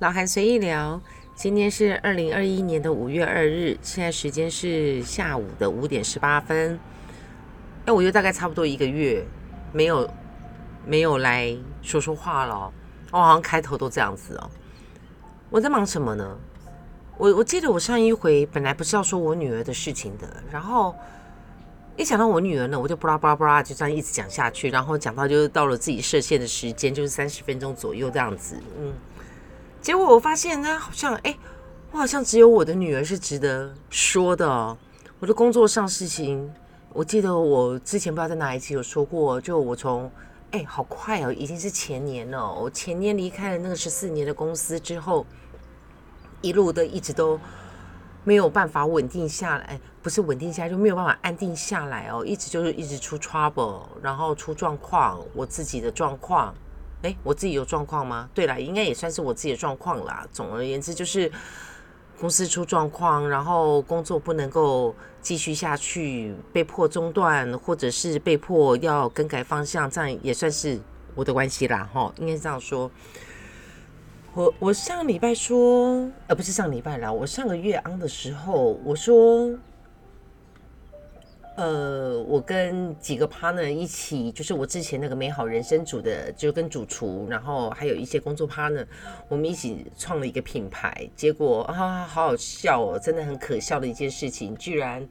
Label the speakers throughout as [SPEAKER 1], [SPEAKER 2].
[SPEAKER 1] 老韩随意聊，今天是二零二一年的五月二日，现在时间是下午的五点十八分。哎，我又大概差不多一个月没有没有来说说话了。我好像开头都这样子哦。我在忙什么呢？我我记得我上一回本来不是要说我女儿的事情的，然后一讲到我女儿呢，我就巴拉巴拉巴拉就这样一直讲下去，然后讲到就是到了自己设限的时间，就是三十分钟左右这样子，嗯。结果我发现呢，好像哎，我好像只有我的女儿是值得说的哦。我的工作上事情，我记得我之前不知道在哪一期有说过，就我从哎，好快哦，已经是前年了。我前年离开了那个十四年的公司之后，一路的一直都没有办法稳定下来，不是稳定下来就没有办法安定下来哦，一直就是一直出 trouble，然后出状况，我自己的状况。哎，我自己有状况吗？对了，应该也算是我自己的状况啦。总而言之，就是公司出状况，然后工作不能够继续下去，被迫中断，或者是被迫要更改方向，这样也算是我的关系啦。哈，应该是这样说。我我上礼拜说，呃，不是上礼拜啦，我上个月安的时候，我说。呃，我跟几个 partner 一起，就是我之前那个美好人生组的，就跟主厨，然后还有一些工作 partner，我们一起创了一个品牌。结果啊，好好笑哦，真的很可笑的一件事情，居然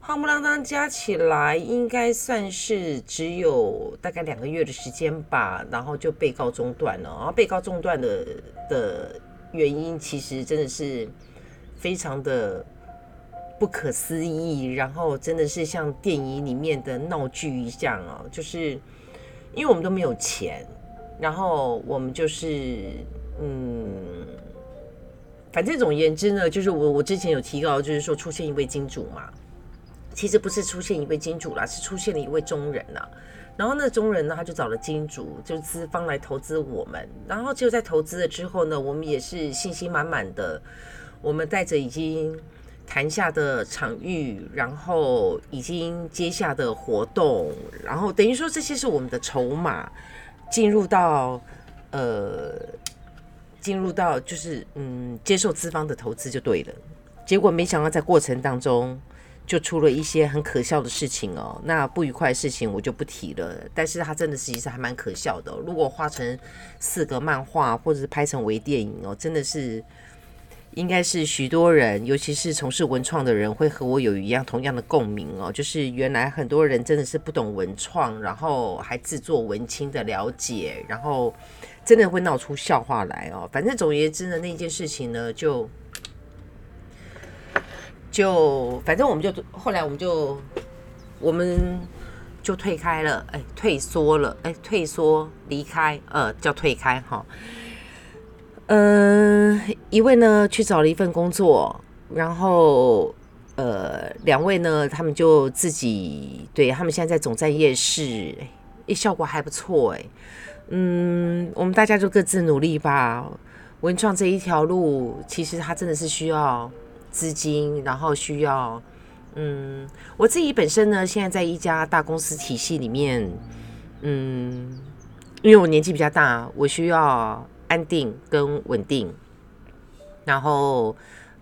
[SPEAKER 1] 夯不啷当加起来，应该算是只有大概两个月的时间吧，然后就被告中断了。然后被告中断的的原因，其实真的是非常的。不可思议，然后真的是像电影里面的闹剧一样哦，就是因为我们都没有钱，然后我们就是嗯，反正总而言之呢，就是我我之前有提到，就是说出现一位金主嘛，其实不是出现一位金主啦，是出现了一位中人呐，然后那中人呢，他就找了金主，就是资方来投资我们，然后就在投资了之后呢，我们也是信心满满的，我们带着已经。谈下的场域，然后已经接下的活动，然后等于说这些是我们的筹码，进入到呃，进入到就是嗯，接受资方的投资就对了。结果没想到在过程当中就出了一些很可笑的事情哦。那不愉快的事情我就不提了，但是它真的实际上还蛮可笑的。如果画成四个漫画或者是拍成微电影哦，真的是。应该是许多人，尤其是从事文创的人，会和我有一样同样的共鸣哦。就是原来很多人真的是不懂文创，然后还自作文青的了解，然后真的会闹出笑话来哦。反正总而言之呢，那件事情呢，就就反正我们就后来我们就我们就退开了，哎，退缩了，哎，退缩离开，呃，叫退开哈。嗯，一位呢去找了一份工作，然后呃，两位呢，他们就自己对他们现在在总站夜市，哎，效果还不错哎。嗯，我们大家就各自努力吧。文创这一条路，其实它真的是需要资金，然后需要嗯，我自己本身呢，现在在一家大公司体系里面，嗯，因为我年纪比较大，我需要。安定跟稳定，然后，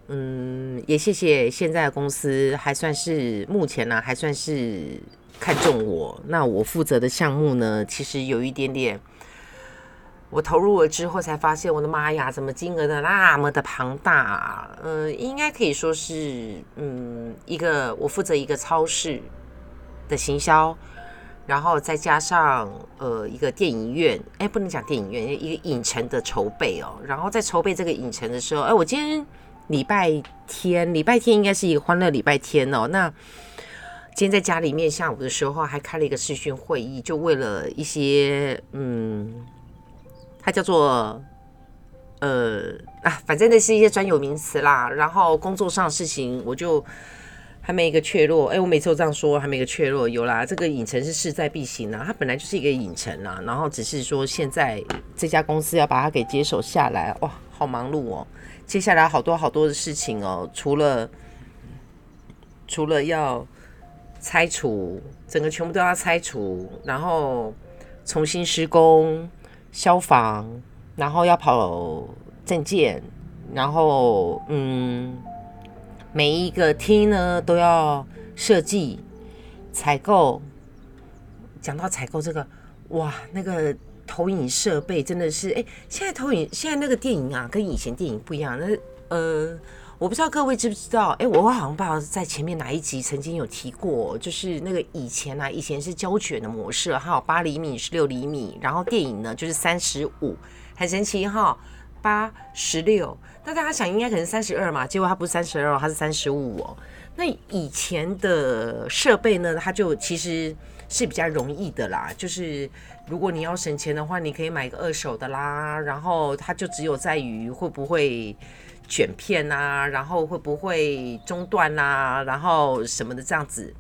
[SPEAKER 1] 嗯，也谢谢现在的公司，还算是目前呢，还算是看中我。那我负责的项目呢，其实有一点点，我投入了之后才发现，我的妈呀，怎么金额的那么的庞大？嗯，应该可以说是，嗯，一个我负责一个超市的行销。然后再加上呃一个电影院，哎，不能讲电影院，一个影城的筹备哦。然后在筹备这个影城的时候，哎，我今天礼拜天，礼拜天应该是一个欢乐礼拜天哦。那今天在家里面下午的时候还开了一个视讯会议，就为了一些嗯，它叫做呃啊，反正那是一些专有名词啦。然后工作上的事情，我就。还没一个确落，哎，我每次都这样说，还没一个确落。有啦，这个影城是势在必行啊，它本来就是一个影城啊，然后只是说现在这家公司要把它给接手下来，哇，好忙碌哦。接下来好多好多的事情哦，除了除了要拆除，整个全部都要拆除，然后重新施工、消防，然后要跑证件，然后嗯，每一个厅呢都要设计采购。讲到采购这个，哇，那个投影设备真的是，哎，现在投影现在那个电影啊，跟以前电影不一样。那呃，我不知道各位知不知道，哎，我好像不知道在前面哪一集曾经有提过，就是那个以前啊，以前是胶卷的模式，还有八厘米、十六厘米，然后电影呢就是三十五，很神奇哈。八十六，那大家想应该可能三十二嘛，结果它不是三十二，它是三十五哦。那以前的设备呢，它就其实是比较容易的啦，就是如果你要省钱的话，你可以买个二手的啦，然后它就只有在于会不会卷片啊，然后会不会中断啊，然后什么的这样子。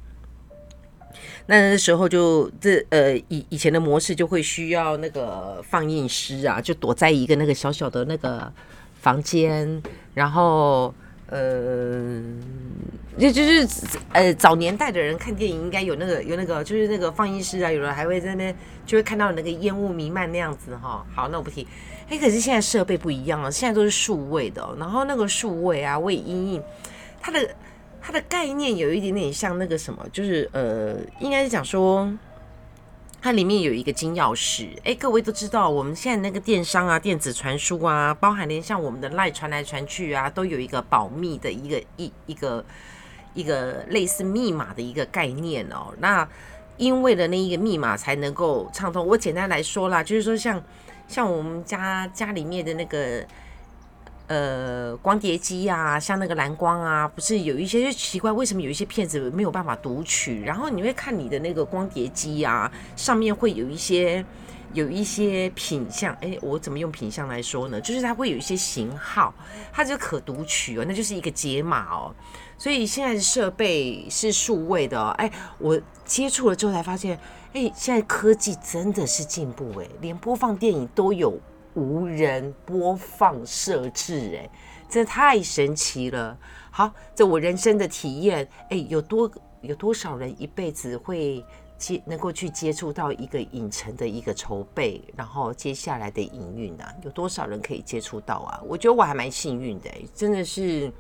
[SPEAKER 1] 那那时候就这呃以以前的模式就会需要那个放映师啊，就躲在一个那个小小的那个房间，然后呃，就就是呃早年代的人看电影应该有那个有那个就是那个放映师啊，有人还会在那就会看到那个烟雾弥漫那样子哈。好，那我不提。哎，可是现在设备不一样了，现在都是数位的，然后那个数位啊，为阴影它的。它的概念有一点点像那个什么，就是呃，应该是讲说，它里面有一个金钥匙。哎，各位都知道，我们现在那个电商啊、电子传输啊，包含连像我们的赖传来传去啊，都有一个保密的一个一一个一个类似密码的一个概念哦。那因为了那一个密码才能够畅通。我简单来说啦，就是说像像我们家家里面的那个。呃，光碟机啊，像那个蓝光啊，不是有一些就奇怪，为什么有一些片子没有办法读取？然后你会看你的那个光碟机啊，上面会有一些有一些品相，哎，我怎么用品相来说呢？就是它会有一些型号，它就可读取哦，那就是一个解码哦。所以现在的设备是数位的，哎，我接触了之后才发现，哎，现在科技真的是进步，哎，连播放电影都有。无人播放设置，哎，真的太神奇了。好，这我人生的体验，哎，有多有多少人一辈子会接能够去接触到一个影城的一个筹备，然后接下来的营运呢？有多少人可以接触到啊？我觉得我还蛮幸运的，真的是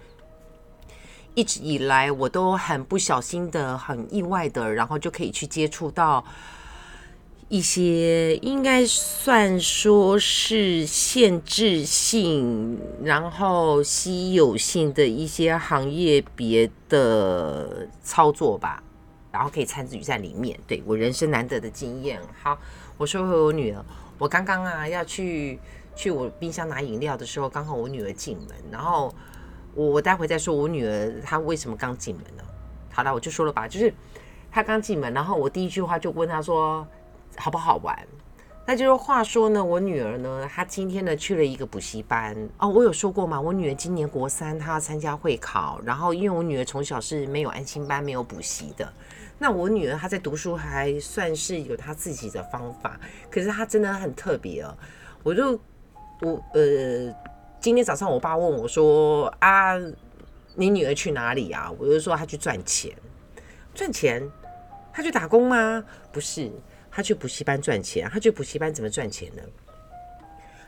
[SPEAKER 1] 一直以来我都很不小心的、很意外的，然后就可以去接触到。一些应该算说是限制性，然后稀有性的一些行业别的操作吧，然后可以参与在里面，对我人生难得的经验。好，我说回我女儿，我刚刚啊要去去我冰箱拿饮料的时候，刚好我女儿进门，然后我我待会再说我女儿她为什么刚进门呢？好了，我就说了吧，就是她刚进门，然后我第一句话就问她说。好不好玩？那就是话说呢，我女儿呢，她今天呢去了一个补习班哦。我有说过嘛，我女儿今年国三，她要参加会考。然后因为我女儿从小是没有安心班、没有补习的，那我女儿她在读书还算是有她自己的方法。可是她真的很特别哦。我就我呃，今天早上我爸问我说啊，你女儿去哪里啊？我就说她去赚钱，赚钱，她去打工吗？不是。他去补习班赚钱，他去补习班怎么赚钱呢？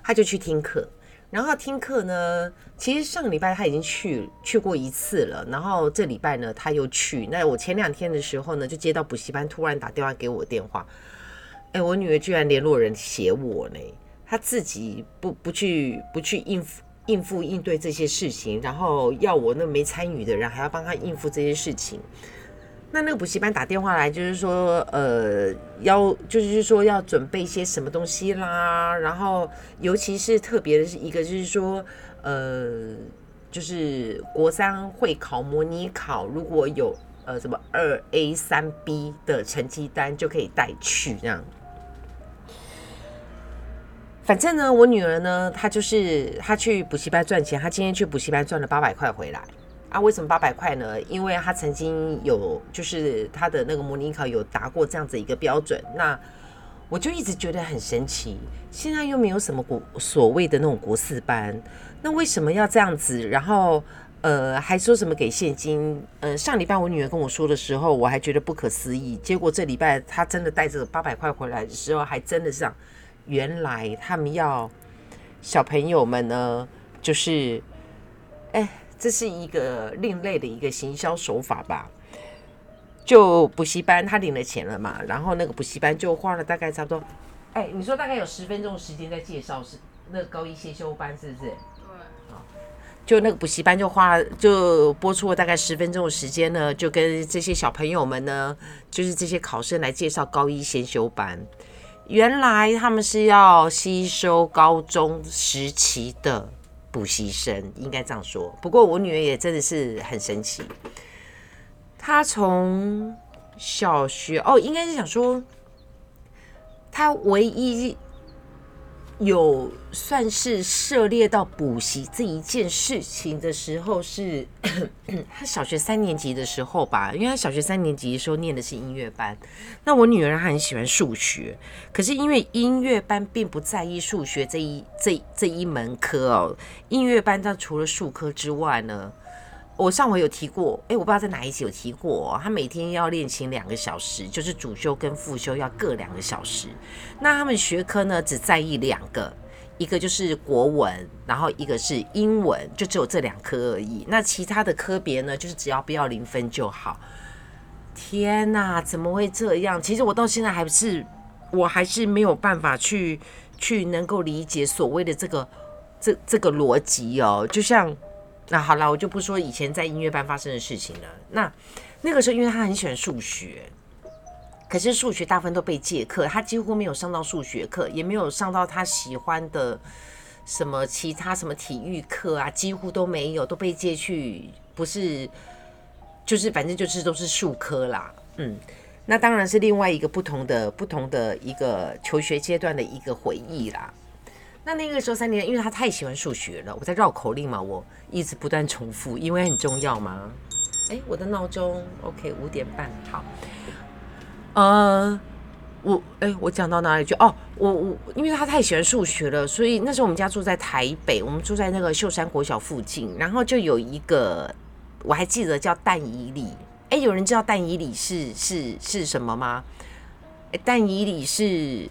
[SPEAKER 1] 他就去听课，然后听课呢，其实上礼拜他已经去去过一次了，然后这礼拜呢他又去。那我前两天的时候呢，就接到补习班突然打电话给我电话，哎，我女儿居然联络人写我呢，她自己不不去不去应付应付应对这些事情，然后要我那没参与的人还要帮他应付这些事情。那那个补习班打电话来，就是说，呃，要就是说要准备一些什么东西啦，然后尤其是特别的是一个，就是说，呃，就是国三会考模拟考，如果有呃什么二 A 三 B 的成绩单，就可以带去这样。反正呢，我女儿呢，她就是她去补习班赚钱，她今天去补习班赚了八百块回来。啊，为什么八百块呢？因为他曾经有，就是他的那个模拟考有达过这样子一个标准。那我就一直觉得很神奇，现在又没有什么国所谓的那种国四班，那为什么要这样子？然后呃，还说什么给现金？呃，上礼拜我女儿跟我说的时候，我还觉得不可思议。结果这礼拜他真的带着八百块回来的时候，还真的是，原来他们要小朋友们呢。就是，哎，这是一个另类的一个行销手法吧。就补习班，他领了钱了嘛，然后那个补习班就花了大概差不多，哎，你说大概有十分钟时间在介绍是那高一先修班是不是？对，啊，就那个补习班就花了，就播出了大概十分钟的时间呢，就跟这些小朋友们呢，就是这些考生来介绍高一先修班。原来他们是要吸收高中时期的补习生，应该这样说。不过我女儿也真的是很神奇。她从小学哦，应该是想说，她唯一有算是涉猎到补习这一件事情的时候，是 他小学三年级的时候吧。因为他小学三年级的时候念的是音乐班，那我女儿她很喜欢数学，可是因为音乐班并不在意数学这一这这一门科哦。音乐班它除了数科之外呢？我上回有提过，哎，我不知道在哪一集有提过，他每天要练琴两个小时，就是主修跟副修要各两个小时。那他们学科呢，只在意两个，一个就是国文，然后一个是英文，就只有这两科而已。那其他的科别呢，就是只要不要零分就好。天哪，怎么会这样？其实我到现在还是，我还是没有办法去去能够理解所谓的这个这这个逻辑哦，就像。那好了，我就不说以前在音乐班发生的事情了。那那个时候，因为他很喜欢数学，可是数学大部分都被借课，他几乎没有上到数学课，也没有上到他喜欢的什么其他什么体育课啊，几乎都没有，都被借去，不是，就是反正就是都是数科啦。嗯，那当然是另外一个不同的不同的一个求学阶段的一个回忆啦。那那个时候三年，因为他太喜欢数学了，我在绕口令嘛，我一直不断重复，因为很重要嘛。哎，我的闹钟，OK，五点半，好。呃，我，哎，我讲到哪里去？哦，我我，因为他太喜欢数学了，所以那时候我们家住在台北，我们住在那个秀山国小附近，然后就有一个，我还记得叫蛋乙里。哎，有人知道蛋乙里是是是什么吗？哎，蛋乙里是。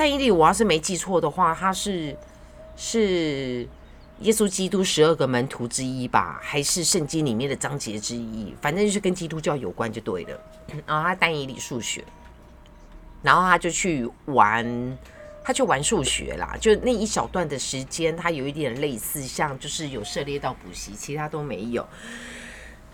[SPEAKER 1] 但伊利，我要是没记错的话，他是是耶稣基督十二个门徒之一吧，还是圣经里面的章节之一？反正就是跟基督教有关就对了。然后他单以理数学，然后他就去玩，他去玩数学啦。就那一小段的时间，他有一点类似，像就是有涉猎到补习，其他都没有。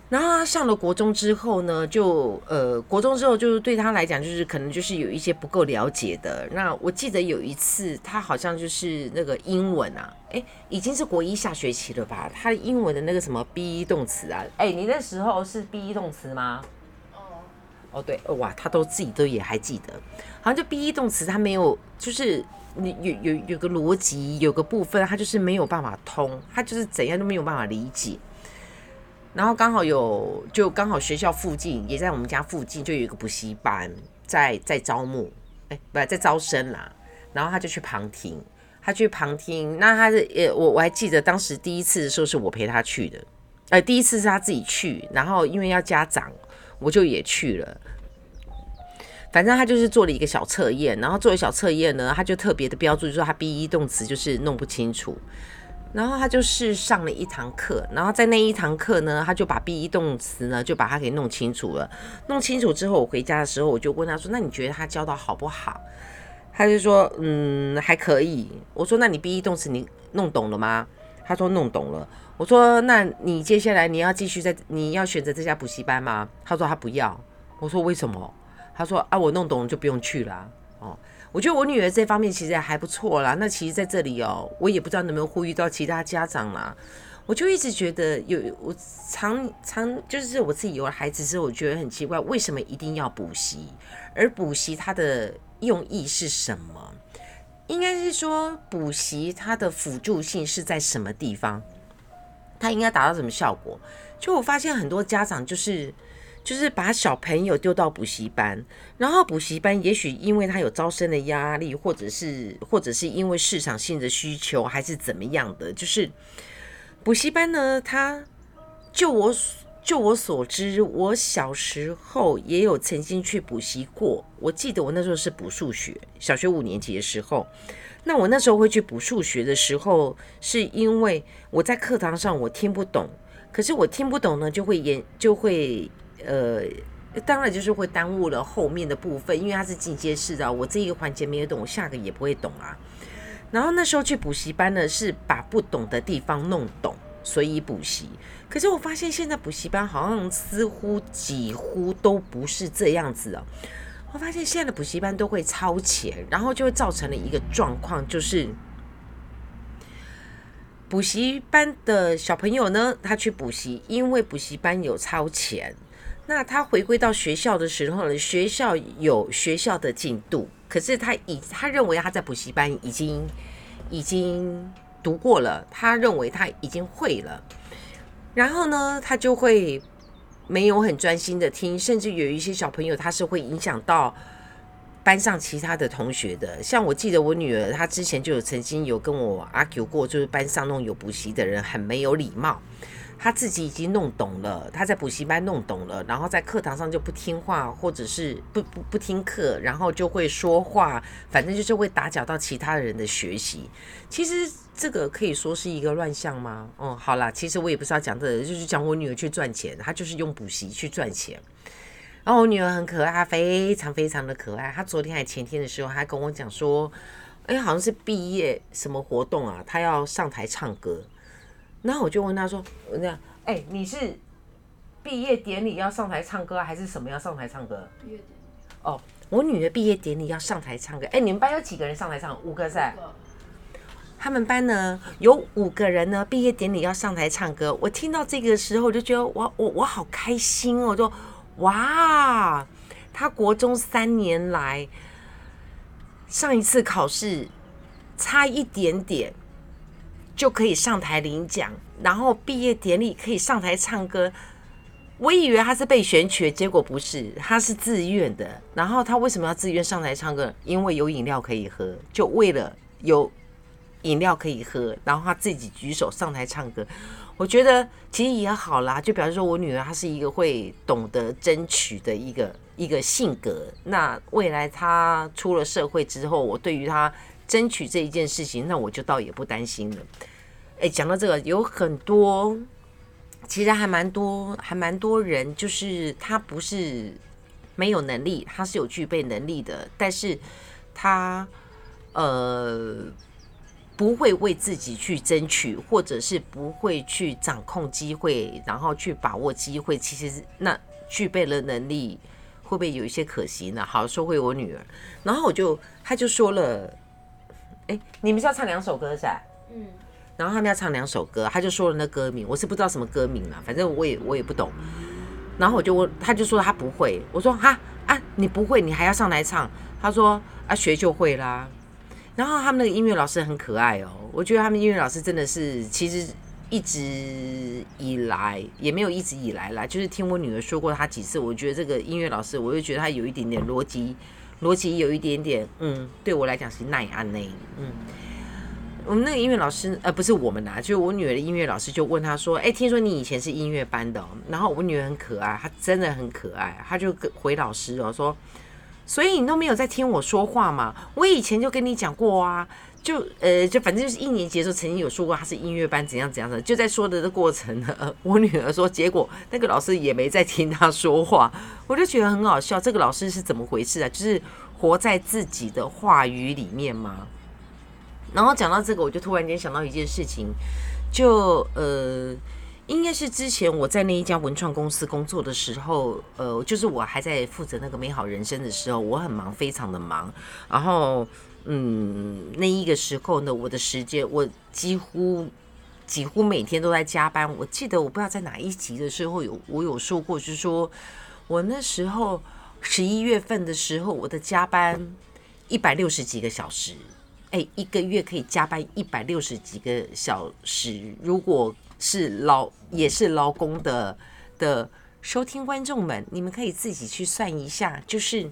[SPEAKER 1] 然后他上了国中之后呢，就呃，国中之后就是对他来讲，就是可能就是有一些不够了解的。那我记得有一次，他好像就是那个英文啊，哎，已经是国一下学期了吧？他英文的那个什么 be 动词啊，哎，你那时候是 be 动词吗？哦，哦对，哇，他都自己都也还记得，好像就 be 动词，他没有，就是你有有有个逻辑，有个部分他就是没有办法通，他就是怎样都没有办法理解。然后刚好有，就刚好学校附近也在我们家附近，就有一个补习班在在招募，哎，不在招生啦。然后他就去旁听，他去旁听。那他是呃，我我还记得当时第一次的时候是我陪他去的，呃，第一次是他自己去，然后因为要家长，我就也去了。反正他就是做了一个小测验，然后做了小测验呢，他就特别的标注，就说他 be 动词就是弄不清楚。然后他就是上了一堂课，然后在那一堂课呢，他就把 be 动词呢，就把它给弄清楚了。弄清楚之后，我回家的时候，我就问他说：“那你觉得他教的好不好？”他就说：“嗯，还可以。”我说：“那你 be 动词你弄懂了吗？”他说：“弄懂了。”我说：“那你接下来你要继续在你要选择这家补习班吗？”他说：“他不要。”我说：“为什么？”他说：“啊，我弄懂了就不用去了。”哦。我觉得我女儿这方面其实还不错啦。那其实在这里哦，我也不知道能不能呼吁到其他家长啦。我就一直觉得有我常常就是我自己有了孩子之后，我觉得很奇怪，为什么一定要补习？而补习它的用意是什么？应该是说补习它的辅助性是在什么地方？它应该达到什么效果？就我发现很多家长就是。就是把小朋友丢到补习班，然后补习班也许因为他有招生的压力，或者是或者是因为市场性的需求，还是怎么样的，就是补习班呢，他就我就我所知，我小时候也有曾经去补习过。我记得我那时候是补数学，小学五年级的时候，那我那时候会去补数学的时候，是因为我在课堂上我听不懂，可是我听不懂呢，就会演就会呃，当然就是会耽误了后面的部分，因为它是进阶式的，我这一个环节没有懂，我下个也不会懂啊。然后那时候去补习班呢，是把不懂的地方弄懂，所以补习。可是我发现现在补习班好像似乎几乎都不是这样子哦。我发现现在的补习班都会超前，然后就会造成了一个状况，就是补习班的小朋友呢，他去补习，因为补习班有超前，那他回归到学校的时候呢，学校有学校的进度，可是他以他认为他在补习班已经已经读过了，他认为他已经会了。然后呢，他就会没有很专心的听，甚至有一些小朋友他是会影响到班上其他的同学的。像我记得我女儿，她之前就有曾经有跟我 argue 过，就是班上那种有补习的人很没有礼貌。他自己已经弄懂了，他在补习班弄懂了，然后在课堂上就不听话，或者是不不不听课，然后就会说话，反正就是会打搅到其他人的学习。其实这个可以说是一个乱象吗？哦，好啦，其实我也不是要讲这个，就是讲我女儿去赚钱，她就是用补习去赚钱。然后我女儿很可爱，她非常非常的可爱。她昨天还前天的时候，还跟我讲说，哎，好像是毕业什么活动啊，她要上台唱歌。然后我就问他说：“我这样，哎，你是毕业典礼要上台唱歌，还是什么要上台唱歌？”毕业典礼。哦，我女儿毕业典礼要上台唱歌。哎，你们班有几个人上台唱？五个噻。他们班呢有五个人呢，毕业典礼要上台唱歌。我听到这个时候，我就觉得我我我好开心哦！就哇，他国中三年来上一次考试差一点点。就可以上台领奖，然后毕业典礼可以上台唱歌。我以为他是被选取，结果不是，他是自愿的。然后他为什么要自愿上台唱歌？因为有饮料可以喝，就为了有饮料可以喝，然后他自己举手上台唱歌。我觉得其实也好啦，就表示说我女儿她是一个会懂得争取的一个一个性格。那未来她出了社会之后，我对于她。争取这一件事情，那我就倒也不担心了。哎，讲到这个，有很多，其实还蛮多，还蛮多人，就是他不是没有能力，他是有具备能力的，但是他呃不会为自己去争取，或者是不会去掌控机会，然后去把握机会。其实那具备了能力，会不会有一些可惜呢？好，说回我女儿，然后我就他就说了。哎，你们是要唱两首歌是吧？嗯，然后他们要唱两首歌，他就说了那歌名，我是不知道什么歌名了，反正我也我也不懂。然后我就问，他就说他不会，我说哈啊，你不会，你还要上来唱？他说啊，学就会啦。然后他们那个音乐老师很可爱哦，我觉得他们音乐老师真的是，其实一直以来也没有一直以来啦，就是听我女儿说过他几次，我觉得这个音乐老师，我就觉得他有一点点逻辑。逻辑有一点点，嗯，对我来讲是耐安内，嗯，我们那个音乐老师，呃，不是我们啦，就是我女儿的音乐老师就问她说，哎，听说你以前是音乐班的，然后我女儿很可爱，她真的很可爱，她就回老师哦说，所以你都没有在听我说话嘛？我以前就跟你讲过啊。就呃，就反正就是一年级的时候，曾经有说过他是音乐班怎样怎样的，就在说的这过程呢，我女儿说，结果那个老师也没在听他说话，我就觉得很好笑。这个老师是怎么回事啊？就是活在自己的话语里面吗？然后讲到这个，我就突然间想到一件事情，就呃，应该是之前我在那一家文创公司工作的时候，呃，就是我还在负责那个美好人生的时候，我很忙，非常的忙，然后。嗯，那一个时候呢，我的时间我几乎几乎每天都在加班。我记得我不知道在哪一集的时候有我有说过，就是说我那时候十一月份的时候，我的加班一百六十几个小时，哎，一个月可以加班一百六十几个小时。如果是劳也是劳工的的收听观众们，你们可以自己去算一下，就是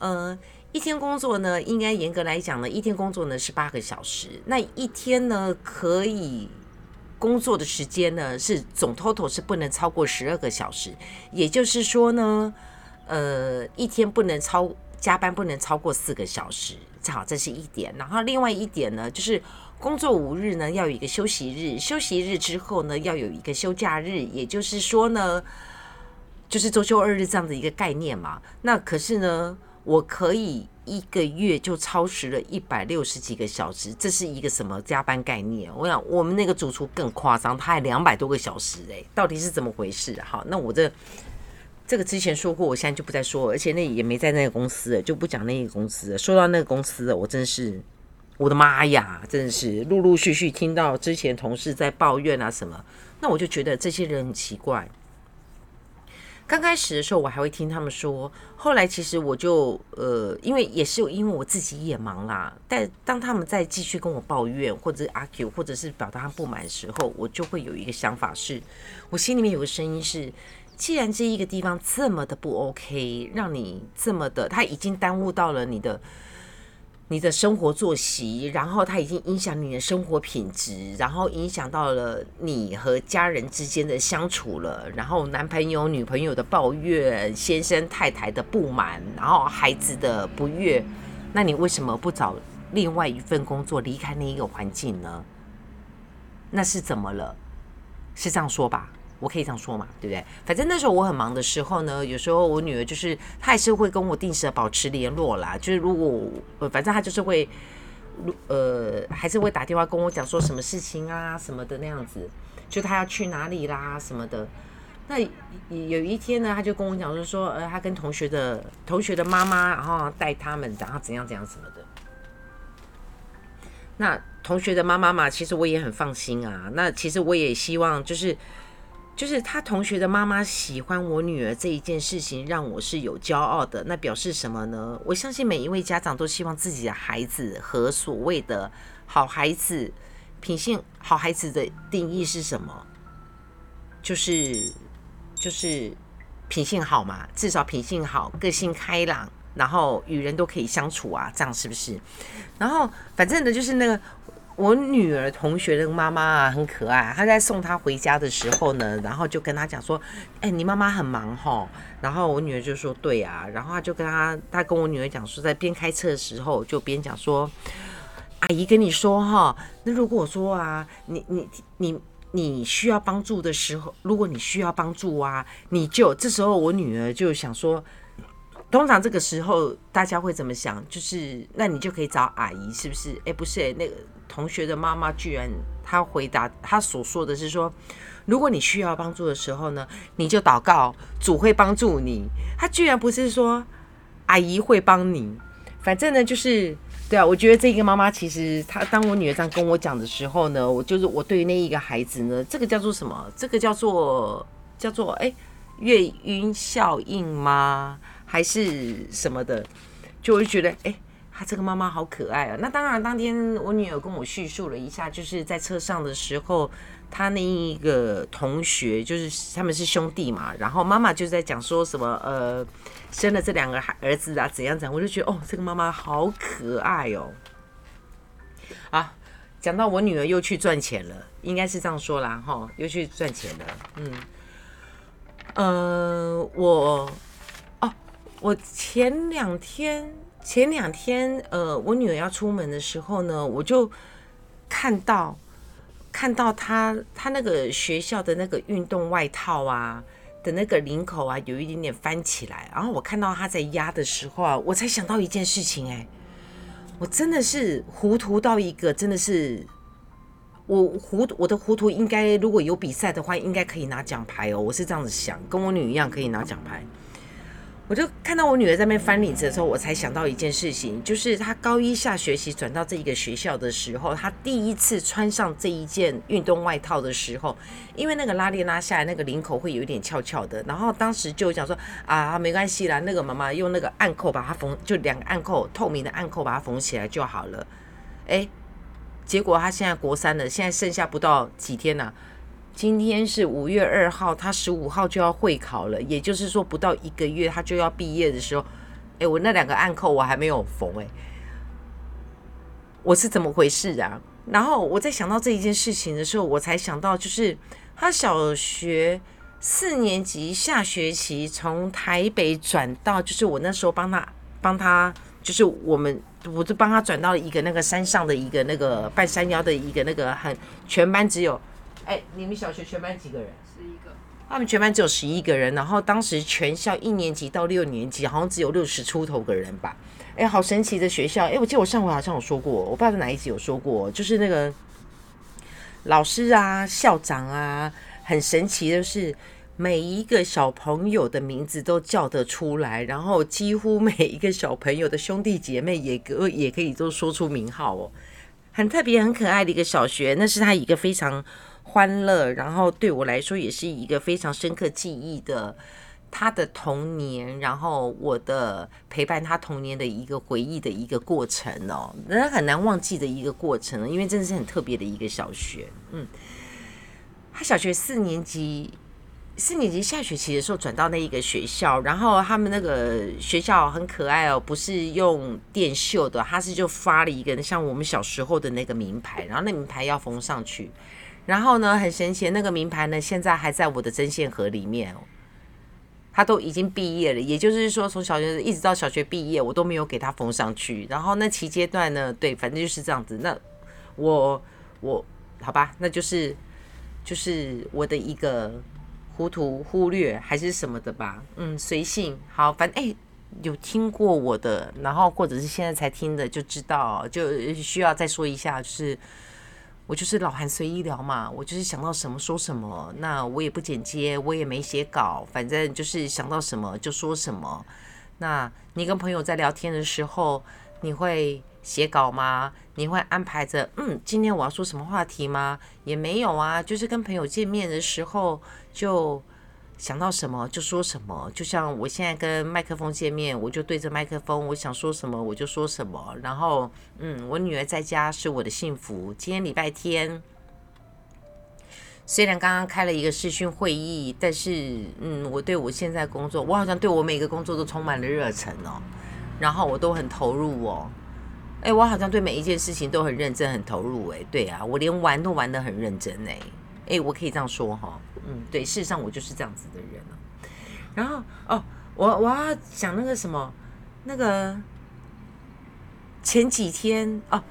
[SPEAKER 1] 嗯。一天工作呢，应该严格来讲呢，一天工作呢是八个小时。那一天呢，可以工作的时间呢是总 total 是不能超过十二个小时。也就是说呢，呃，一天不能超加班不能超过四个小时。正好，这是一点。然后另外一点呢，就是工作五日呢要有一个休息日，休息日之后呢要有一个休假日，也就是说呢，就是周休二日这样的一个概念嘛。那可是呢，我可以一个月就超时了一百六十几个小时，这是一个什么加班概念？我想我们那个主厨更夸张，他还两百多个小时哎，到底是怎么回事？好，那我这。这个之前说过，我现在就不再说，而且那也没在那个公司，就不讲那个公司。说到那个公司，我真是，我的妈呀，真的是陆陆续续听到之前同事在抱怨啊什么，那我就觉得这些人很奇怪。刚开始的时候，我还会听他们说，后来其实我就呃，因为也是因为我自己也忙啦，但当他们再继续跟我抱怨或者 argue 或者是表达不满的时候，我就会有一个想法，是我心里面有个声音是。既然这一个地方这么的不 OK，让你这么的，他已经耽误到了你的你的生活作息，然后它已经影响你的生活品质，然后影响到了你和家人之间的相处了，然后男朋友女朋友的抱怨，先生太太的不满，然后孩子的不悦，那你为什么不找另外一份工作，离开那一个环境呢？那是怎么了？是这样说吧？我可以这样说嘛，对不对？反正那时候我很忙的时候呢，有时候我女儿就是她还是会跟我定时的保持联络啦。就是如果呃，反正她就是会，呃，还是会打电话跟我讲说什么事情啊什么的那样子，就她要去哪里啦什么的。那有一天呢，她就跟我讲，就说呃，她跟同学的同学的妈妈，然后带他们，然后怎样怎样什么的。那同学的妈妈嘛，其实我也很放心啊。那其实我也希望就是。就是他同学的妈妈喜欢我女儿这一件事情，让我是有骄傲的。那表示什么呢？我相信每一位家长都希望自己的孩子和所谓的好孩子、品性好孩子的定义是什么？就是就是品性好嘛，至少品性好，个性开朗，然后与人都可以相处啊，这样是不是？然后反正呢，就是那个。我女儿同学的妈妈啊，很可爱。她在送她回家的时候呢，然后就跟她讲说：“哎，你妈妈很忙哈。”然后我女儿就说：“对啊。”然后她就跟她，她跟我女儿讲说，在边开车的时候就边讲说：“阿姨跟你说哈，那如果说啊，你你你你需要帮助的时候，如果你需要帮助啊，你就这时候我女儿就想说。”通常这个时候大家会怎么想？就是那你就可以找阿姨，是不是？哎，不是，哎，那个同学的妈妈居然她回答，她所说的是说，如果你需要帮助的时候呢，你就祷告，主会帮助你。她居然不是说阿姨会帮你，反正呢就是对啊。我觉得这一个妈妈其实她当我女儿这样跟我讲的时候呢，我就是我对于那一个孩子呢，这个叫做什么？这个叫做叫做哎月晕效应吗？还是什么的，就会觉得哎，他这个妈妈好可爱啊。那当然，当天我女儿跟我叙述了一下，就是在车上的时候，他那一个同学就是他们是兄弟嘛，然后妈妈就在讲说什么呃，生了这两个孩儿子啊，怎样怎样，我就觉得哦，这个妈妈好可爱哦。啊，讲到我女儿又去赚钱了，应该是这样说啦哈，又去赚钱了。嗯，呃，我。我前两天，前两天，呃，我女儿要出门的时候呢，我就看到，看到她，她那个学校的那个运动外套啊的那个领口啊，有一点点翻起来。然后我看到她在压的时候啊，我才想到一件事情，哎，我真的是糊涂到一个，真的是，我糊，我的糊涂应该如果有比赛的话，应该可以拿奖牌哦。我是这样子想，跟我女一样可以拿奖牌。我就看到我女儿在那边翻领子的时候，我才想到一件事情，就是她高一下学期转到这一个学校的时候，她第一次穿上这一件运动外套的时候，因为那个拉链拉下来，那个领口会有一点翘翘的，然后当时就讲说啊，没关系啦，那个妈妈用那个暗扣把它缝，就两个暗扣，透明的暗扣把它缝起来就好了。哎，结果她现在国三了，现在剩下不到几天了。今天是五月二号，他十五号就要会考了，也就是说不到一个月他就要毕业的时候，哎，我那两个暗扣我还没有缝，哎，我是怎么回事啊？然后我在想到这一件事情的时候，我才想到，就是他小学四年级下学期从台北转到，就是我那时候帮他帮他，就是我们我就帮他转到一个那个山上的一个那个半山腰的一个那个很全班只有，哎，你们小学全班几个人？
[SPEAKER 2] 十一个。
[SPEAKER 1] 他们全班只有十一个人，然后当时全校一年级到六年级好像只有六十出头个人吧。哎，好神奇的学校！哎，我记得我上回好像有说过，我不知道在哪一集有说过，就是那个老师啊、校长啊，很神奇的是，每一个小朋友的名字都叫得出来，然后几乎每一个小朋友的兄弟姐妹也可也可以都说出名号哦，很特别、很可爱的一个小学。那是他一个非常欢乐，然后对我来说也是一个非常深刻记忆的。他的童年，然后我的陪伴他童年的一个回忆的一个过程哦，那很难忘记的一个过程，因为真的是很特别的一个小学。嗯，他小学四年级，四年级下学期的时候转到那一个学校，然后他们那个学校很可爱哦，不是用电绣的，他是就发了一个像我们小时候的那个名牌，然后那名牌要缝上去，然后呢很神奇，那个名牌呢现在还在我的针线盒里面哦。他都已经毕业了，也就是说，从小学一直到小学毕业，我都没有给他缝上去。然后那期阶段呢，对，反正就是这样子。那我我好吧，那就是就是我的一个糊涂忽略还是什么的吧。嗯，随性好，反正哎，有听过我的，然后或者是现在才听的，就知道就需要再说一下，就是。我就是老韩随意聊嘛，我就是想到什么说什么，那我也不剪接，我也没写稿，反正就是想到什么就说什么。那你跟朋友在聊天的时候，你会写稿吗？你会安排着，嗯，今天我要说什么话题吗？也没有啊，就是跟朋友见面的时候就。想到什么就说什么，就像我现在跟麦克风见面，我就对着麦克风，我想说什么我就说什么。然后，嗯，我女儿在家是我的幸福。今天礼拜天，虽然刚刚开了一个视讯会议，但是，嗯，我对我现在工作，我好像对我每个工作都充满了热忱哦。然后我都很投入哦。哎，我好像对每一件事情都很认真、很投入。哎，对啊，我连玩都玩得很认真。哎。哎，我可以这样说哈，嗯，对，事实上我就是这样子的人了。然后哦，我我要讲那个什么，那个前几天哦，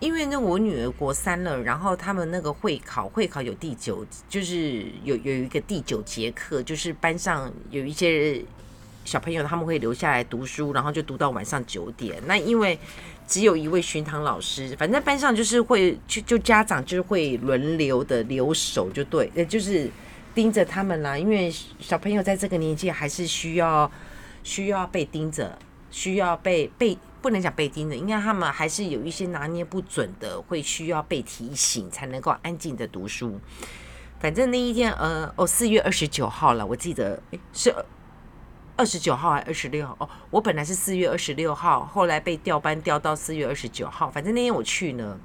[SPEAKER 1] 因为那我女儿国三了，然后他们那个会考，会考有第九，就是有有一个第九节课，就是班上有一些小朋友他们会留下来读书，然后就读到晚上九点。那因为只有一位巡堂老师，反正班上就是会就就家长就是会轮流的留守，就对，呃，就是盯着他们啦。因为小朋友在这个年纪还是需要需要被盯着，需要被被不能讲被盯着，应该他们还是有一些拿捏不准的，会需要被提醒才能够安静的读书。反正那一天，呃，哦，四月二十九号了，我记得是。二十九号还是二十六号哦，我本来是四月二十六号，后来被调班调到四月二十九号。反正那天我去呢，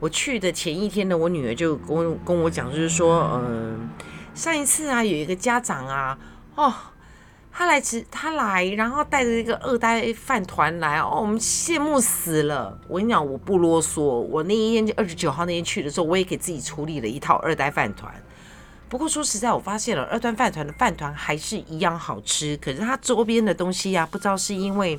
[SPEAKER 1] 我去的前一天呢，我女儿就跟我跟我讲，就是说，嗯，上一次啊，有一个家长啊，哦，他来吃，他来，然后带着一个二代饭团来，哦，我们羡慕死了。我跟你讲，我不啰嗦，我那一天就二十九号那天去的时候，我也给自己处理了一套二代饭团。不过说实在，我发现了二段饭团的饭团还是一样好吃。可是它周边的东西呀，不知道是因为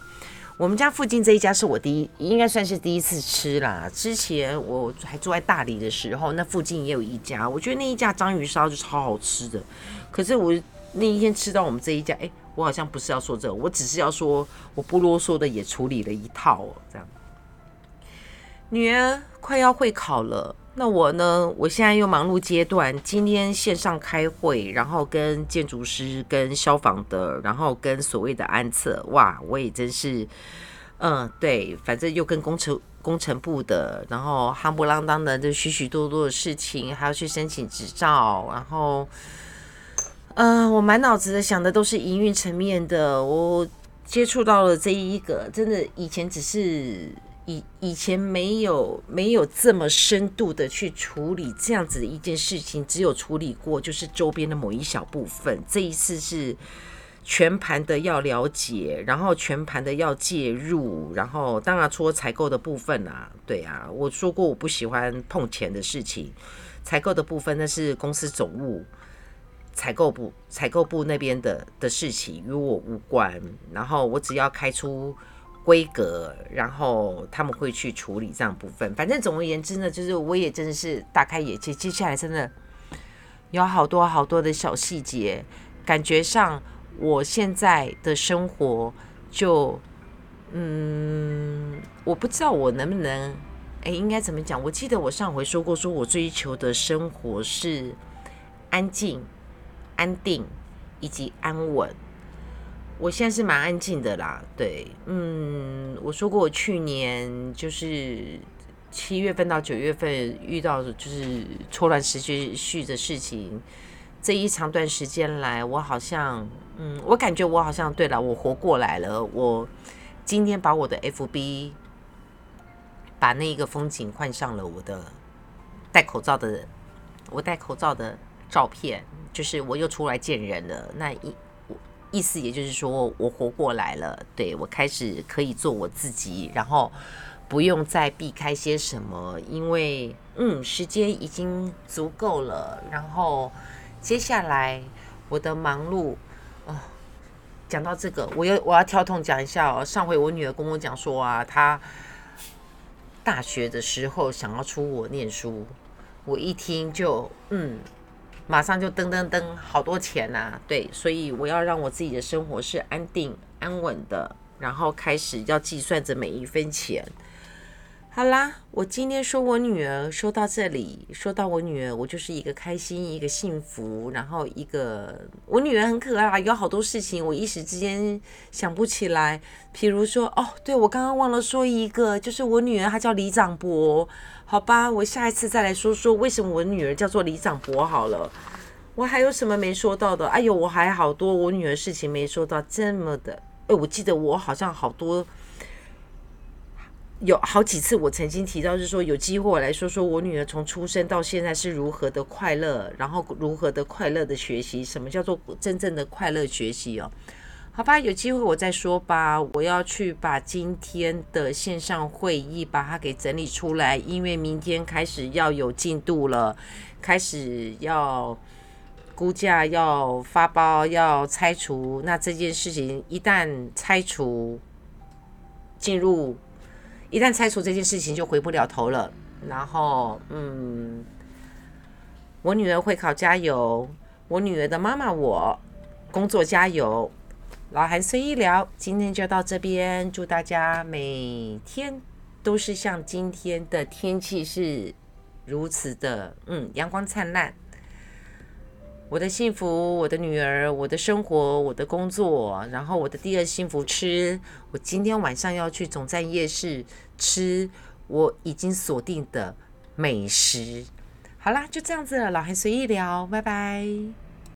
[SPEAKER 1] 我们家附近这一家是我第一，应该算是第一次吃啦。之前我还住在大理的时候，那附近也有一家，我觉得那一家章鱼烧就超好吃的。可是我那一天吃到我们这一家，哎，我好像不是要说这个，我只是要说我不啰嗦的也处理了一套哦，这样。女儿快要会考了。那我呢？我现在又忙碌阶段，今天线上开会，然后跟建筑师、跟消防的，然后跟所谓的安测，哇，我也真是，嗯，对，反正又跟工程工程部的，然后夯不啷当的，就许许多多的事情，还要去申请执照，然后，嗯，我满脑子的想的都是营运层面的，我接触到了这一个，真的以前只是。以以前没有没有这么深度的去处理这样子的一件事情，只有处理过就是周边的某一小部分。这一次是全盘的要了解，然后全盘的要介入，然后当然除了采购的部分啊，对啊，我说过我不喜欢碰钱的事情，采购的部分那是公司总务采购部采购部那边的的事情与我无关，然后我只要开出。规格，然后他们会去处理这样部分。反正总而言之呢，就是我也真的是大开眼界。接下来真的有好多好多的小细节，感觉上我现在的生活就，嗯，我不知道我能不能，哎，应该怎么讲？我记得我上回说过，说我追求的生活是安静、安定以及安稳。我现在是蛮安静的啦，对，嗯，我说过我去年就是七月份到九月份遇到的就是错乱时序的事情，这一长段时间来，我好像，嗯，我感觉我好像对了，我活过来了。我今天把我的 FB 把那一个风景换上了我的戴口罩的，我戴口罩的照片，就是我又出来见人了。那一。意思也就是说，我活过来了，对我开始可以做我自己，然后不用再避开些什么，因为嗯，时间已经足够了。然后接下来我的忙碌啊，讲到这个，我要我要跳痛讲一下哦。上回我女儿跟我讲说啊，她大学的时候想要出国念书，我一听就嗯。马上就噔噔噔，好多钱呐！对，所以我要让我自己的生活是安定安稳的，然后开始要计算着每一分钱。好啦，我今天说我女儿说到这里，说到我女儿，我就是一个开心，一个幸福，然后一个我女儿很可爱，有好多事情我一时之间想不起来。譬如说，哦，对我刚刚忘了说一个，就是我女儿她叫李长博，好吧，我下一次再来说说为什么我女儿叫做李长博好了。我还有什么没说到的？哎呦，我还好多我女儿事情没说到，这么的，哎，我记得我好像好多。有好几次，我曾经提到，是说有机会我来说说我女儿从出生到现在是如何的快乐，然后如何的快乐的学习。什么叫做真正的快乐学习哦？好吧，有机会我再说吧。我要去把今天的线上会议把它给整理出来，因为明天开始要有进度了，开始要估价、要发包、要拆除。那这件事情一旦拆除，进入。一旦拆除这件事情，就回不了头了。然后，嗯，我女儿会考加油，我女儿的妈妈我工作加油。老韩随意聊，今天就到这边，祝大家每天都是像今天的天气是如此的，嗯，阳光灿烂。我的幸福，我的女儿，我的生活，我的工作，然后我的第二幸福吃。我今天晚上要去总站夜市吃我已经锁定的美食。好啦，就这样子了，老韩随意聊，拜拜。